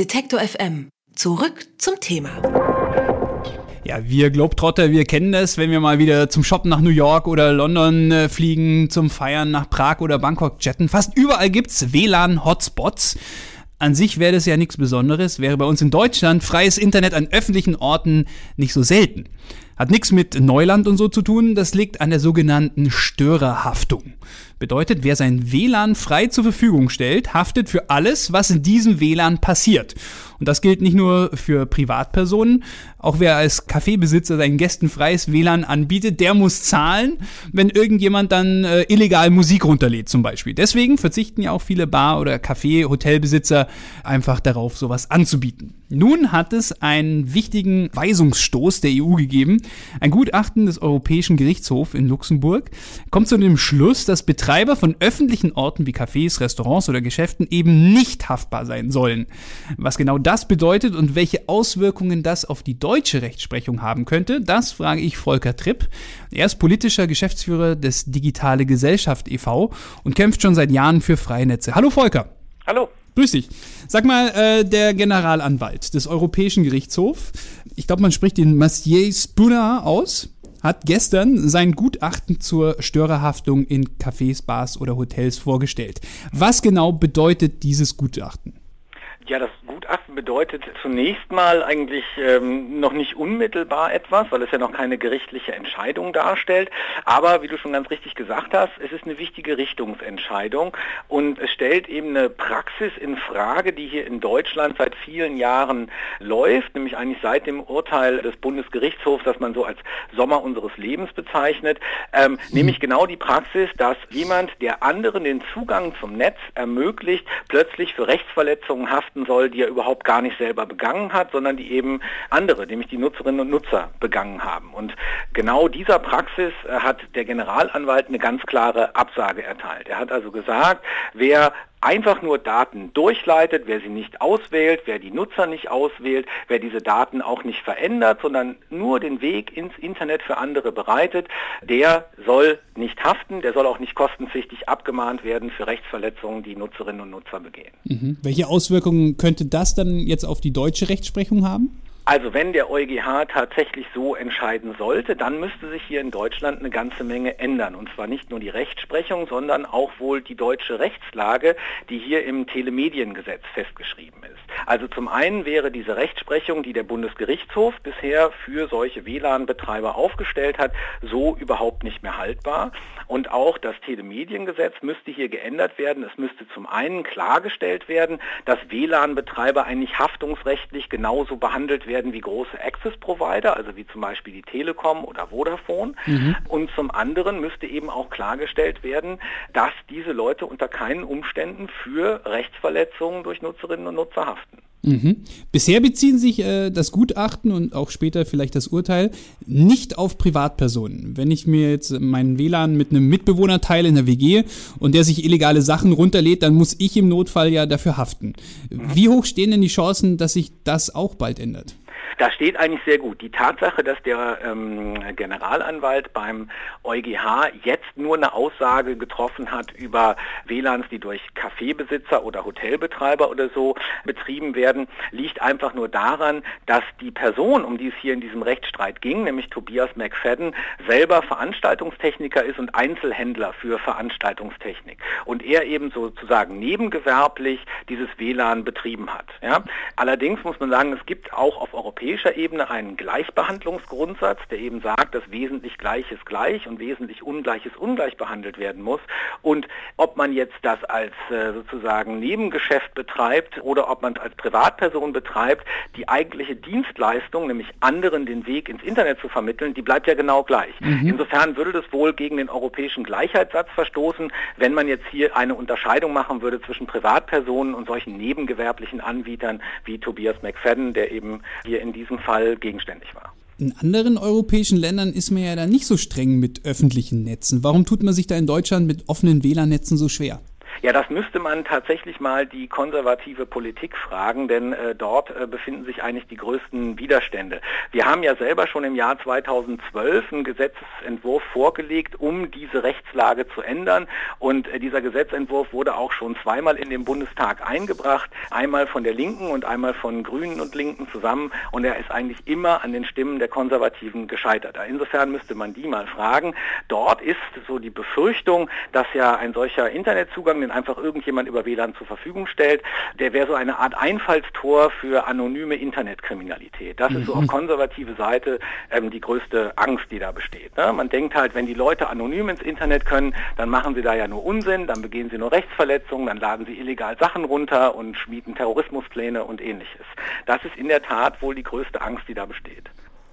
Detektor FM. Zurück zum Thema. Ja, wir Globetrotter, wir kennen das, wenn wir mal wieder zum Shoppen nach New York oder London äh, fliegen, zum Feiern nach Prag oder Bangkok jetten. Fast überall gibt's WLAN-Hotspots. An sich wäre das ja nichts Besonderes, wäre bei uns in Deutschland freies Internet an öffentlichen Orten nicht so selten. Hat nichts mit Neuland und so zu tun, das liegt an der sogenannten Störerhaftung. Bedeutet, wer sein WLAN frei zur Verfügung stellt, haftet für alles, was in diesem WLAN passiert. Und das gilt nicht nur für Privatpersonen, auch wer als Kaffeebesitzer seinen Gästen freies WLAN anbietet, der muss zahlen, wenn irgendjemand dann äh, illegal Musik runterlädt zum Beispiel. Deswegen verzichten ja auch viele Bar- oder Café-Hotelbesitzer einfach darauf, sowas anzubieten. Nun hat es einen wichtigen Weisungsstoß der EU gegeben. Ein Gutachten des Europäischen Gerichtshofs in Luxemburg kommt zu dem Schluss, dass Betreiber von öffentlichen Orten wie Cafés, Restaurants oder Geschäften eben nicht haftbar sein sollen. Was genau das bedeutet und welche Auswirkungen das auf die deutsche Rechtsprechung haben könnte, das frage ich Volker Tripp. Er ist politischer Geschäftsführer des Digitale Gesellschaft e.V. und kämpft schon seit Jahren für freie Netze. Hallo Volker. Hallo. Grüß dich. Sag mal, äh, der Generalanwalt des Europäischen Gerichtshofs, ich glaube, man spricht den Massier Spuna aus, hat gestern sein Gutachten zur Störerhaftung in Cafés, Bars oder Hotels vorgestellt. Was genau bedeutet dieses Gutachten? Ja, das Gutachten bedeutet zunächst mal eigentlich ähm, noch nicht unmittelbar etwas, weil es ja noch keine gerichtliche Entscheidung darstellt. Aber wie du schon ganz richtig gesagt hast, es ist eine wichtige Richtungsentscheidung. Und es stellt eben eine Praxis in Frage, die hier in Deutschland seit vielen Jahren läuft, nämlich eigentlich seit dem Urteil des Bundesgerichtshofs, das man so als Sommer unseres Lebens bezeichnet, ähm, nämlich genau die Praxis, dass jemand, der anderen den Zugang zum Netz ermöglicht, plötzlich für Rechtsverletzungen haften haften soll, die er überhaupt gar nicht selber begangen hat, sondern die eben andere, nämlich die Nutzerinnen und Nutzer begangen haben. Und genau dieser Praxis äh, hat der Generalanwalt eine ganz klare Absage erteilt. Er hat also gesagt, wer einfach nur Daten durchleitet, wer sie nicht auswählt, wer die Nutzer nicht auswählt, wer diese Daten auch nicht verändert, sondern nur den Weg ins Internet für andere bereitet, der soll nicht haften, der soll auch nicht kostenpflichtig abgemahnt werden für Rechtsverletzungen, die Nutzerinnen und Nutzer begehen. Mhm. Welche Auswirkungen könnte das dann jetzt auf die deutsche Rechtsprechung haben? Also wenn der EuGH tatsächlich so entscheiden sollte, dann müsste sich hier in Deutschland eine ganze Menge ändern. Und zwar nicht nur die Rechtsprechung, sondern auch wohl die deutsche Rechtslage, die hier im Telemediengesetz festgeschrieben ist. Also zum einen wäre diese Rechtsprechung, die der Bundesgerichtshof bisher für solche WLAN-Betreiber aufgestellt hat, so überhaupt nicht mehr haltbar. Und auch das Telemediengesetz müsste hier geändert werden. Es müsste zum einen klargestellt werden, dass WLAN-Betreiber eigentlich haftungsrechtlich genauso behandelt werden werden wie große Access-Provider, also wie zum Beispiel die Telekom oder Vodafone. Mhm. Und zum anderen müsste eben auch klargestellt werden, dass diese Leute unter keinen Umständen für Rechtsverletzungen durch Nutzerinnen und Nutzer haften. Mhm. Bisher beziehen sich äh, das Gutachten und auch später vielleicht das Urteil nicht auf Privatpersonen. Wenn ich mir jetzt meinen WLAN mit einem Mitbewohner teile in der WG und der sich illegale Sachen runterlädt, dann muss ich im Notfall ja dafür haften. Wie hoch stehen denn die Chancen, dass sich das auch bald ändert? Da steht eigentlich sehr gut. Die Tatsache, dass der ähm, Generalanwalt beim EuGH jetzt nur eine Aussage getroffen hat über WLANs, die durch Kaffeebesitzer oder Hotelbetreiber oder so betrieben werden, liegt einfach nur daran, dass die Person, um die es hier in diesem Rechtsstreit ging, nämlich Tobias McFadden, selber Veranstaltungstechniker ist und Einzelhändler für Veranstaltungstechnik. Und er eben sozusagen nebengewerblich dieses WLAN betrieben hat. Ja? Allerdings muss man sagen, es gibt auch auf europäischer europäischer Ebene einen Gleichbehandlungsgrundsatz, der eben sagt, dass wesentlich Gleiches gleich und wesentlich Ungleiches ungleich behandelt werden muss. Und ob man jetzt das als äh, sozusagen Nebengeschäft betreibt oder ob man es als Privatperson betreibt, die eigentliche Dienstleistung, nämlich anderen den Weg ins Internet zu vermitteln, die bleibt ja genau gleich. Mhm. Insofern würde das wohl gegen den europäischen Gleichheitssatz verstoßen, wenn man jetzt hier eine Unterscheidung machen würde zwischen Privatpersonen und solchen nebengewerblichen Anbietern wie Tobias McFadden, der eben hier in diesem Fall gegenständig war. In anderen europäischen Ländern ist man ja da nicht so streng mit öffentlichen Netzen. Warum tut man sich da in Deutschland mit offenen WLAN-Netzen so schwer? Ja, das müsste man tatsächlich mal die konservative Politik fragen, denn äh, dort äh, befinden sich eigentlich die größten Widerstände. Wir haben ja selber schon im Jahr 2012 einen Gesetzentwurf vorgelegt, um diese Rechtslage zu ändern. Und äh, dieser Gesetzentwurf wurde auch schon zweimal in den Bundestag eingebracht, einmal von der Linken und einmal von Grünen und Linken zusammen. Und er ist eigentlich immer an den Stimmen der Konservativen gescheitert. Insofern müsste man die mal fragen. Dort ist so die Befürchtung, dass ja ein solcher Internetzugang, den einfach irgendjemand über WLAN zur Verfügung stellt, der wäre so eine Art Einfallstor für anonyme Internetkriminalität. Das ist so auf mhm. konservative Seite ähm, die größte Angst, die da besteht. Ne? Man denkt halt, wenn die Leute anonym ins Internet können, dann machen sie da ja nur Unsinn, dann begehen sie nur Rechtsverletzungen, dann laden sie illegal Sachen runter und schmieden Terrorismuspläne und ähnliches. Das ist in der Tat wohl die größte Angst, die da besteht.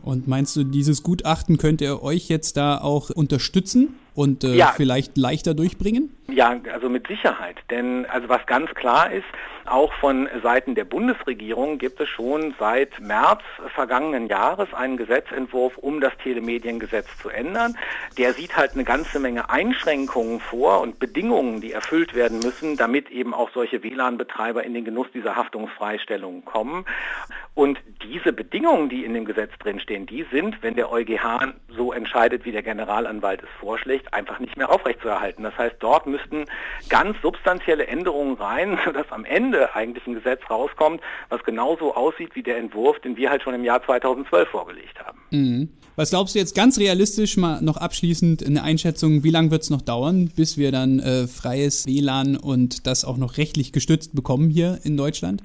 Und meinst du, dieses Gutachten könnt ihr euch jetzt da auch unterstützen? und äh, ja. vielleicht leichter durchbringen? Ja, also mit Sicherheit. Denn also was ganz klar ist, auch von Seiten der Bundesregierung gibt es schon seit März vergangenen Jahres einen Gesetzentwurf, um das Telemediengesetz zu ändern. Der sieht halt eine ganze Menge Einschränkungen vor und Bedingungen, die erfüllt werden müssen, damit eben auch solche WLAN-Betreiber in den Genuss dieser Haftungsfreistellung kommen. Und diese Bedingungen, die in dem Gesetz drinstehen, die sind, wenn der EuGH so entscheidet, wie der Generalanwalt es vorschlägt, einfach nicht mehr aufrechtzuerhalten. Das heißt, dort müssten ganz substanzielle Änderungen rein, sodass am Ende eigentlich ein Gesetz rauskommt, was genauso aussieht wie der Entwurf, den wir halt schon im Jahr 2012 vorgelegt haben. Mhm. Was glaubst du jetzt ganz realistisch, mal noch abschließend eine Einschätzung, wie lange wird es noch dauern, bis wir dann äh, freies WLAN und das auch noch rechtlich gestützt bekommen hier in Deutschland?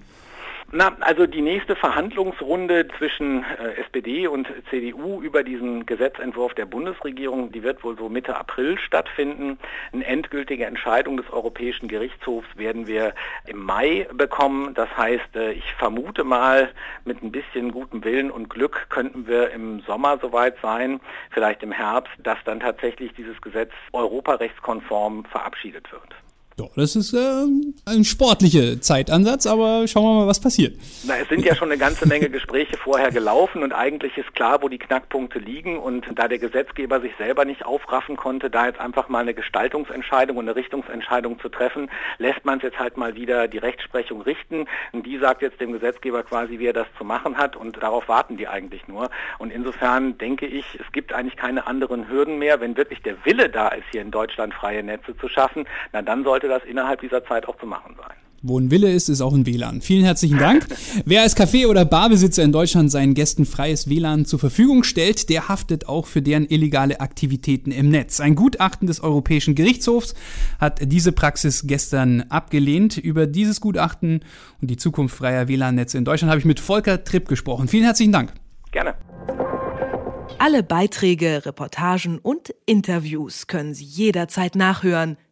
Na, also die nächste Verhandlungsrunde zwischen äh, SPD und CDU über diesen Gesetzentwurf der Bundesregierung, die wird wohl so Mitte April stattfinden. Eine endgültige Entscheidung des Europäischen Gerichtshofs werden wir im Mai bekommen. Das heißt, äh, ich vermute mal, mit ein bisschen gutem Willen und Glück könnten wir im Sommer soweit sein, vielleicht im Herbst, dass dann tatsächlich dieses Gesetz europarechtskonform verabschiedet wird. Ja, das ist äh, ein sportlicher Zeitansatz, aber schauen wir mal, was passiert. Na, es sind ja schon eine ganze Menge Gespräche vorher gelaufen und eigentlich ist klar, wo die Knackpunkte liegen und da der Gesetzgeber sich selber nicht aufraffen konnte, da jetzt einfach mal eine Gestaltungsentscheidung und eine Richtungsentscheidung zu treffen, lässt man es jetzt halt mal wieder die Rechtsprechung richten. Und die sagt jetzt dem Gesetzgeber quasi, wie er das zu machen hat und darauf warten die eigentlich nur. Und insofern denke ich, es gibt eigentlich keine anderen Hürden mehr, wenn wirklich der Wille da ist, hier in Deutschland freie Netze zu schaffen, na dann sollte das innerhalb dieser Zeit auch zu machen sein. Wo ein Wille ist, ist auch ein WLAN. Vielen herzlichen Dank. Wer als Café- oder Barbesitzer in Deutschland seinen Gästen freies WLAN zur Verfügung stellt, der haftet auch für deren illegale Aktivitäten im Netz. Ein Gutachten des Europäischen Gerichtshofs hat diese Praxis gestern abgelehnt. Über dieses Gutachten und die Zukunft freier WLAN-Netze in Deutschland habe ich mit Volker Tripp gesprochen. Vielen herzlichen Dank. Gerne. Alle Beiträge, Reportagen und Interviews können Sie jederzeit nachhören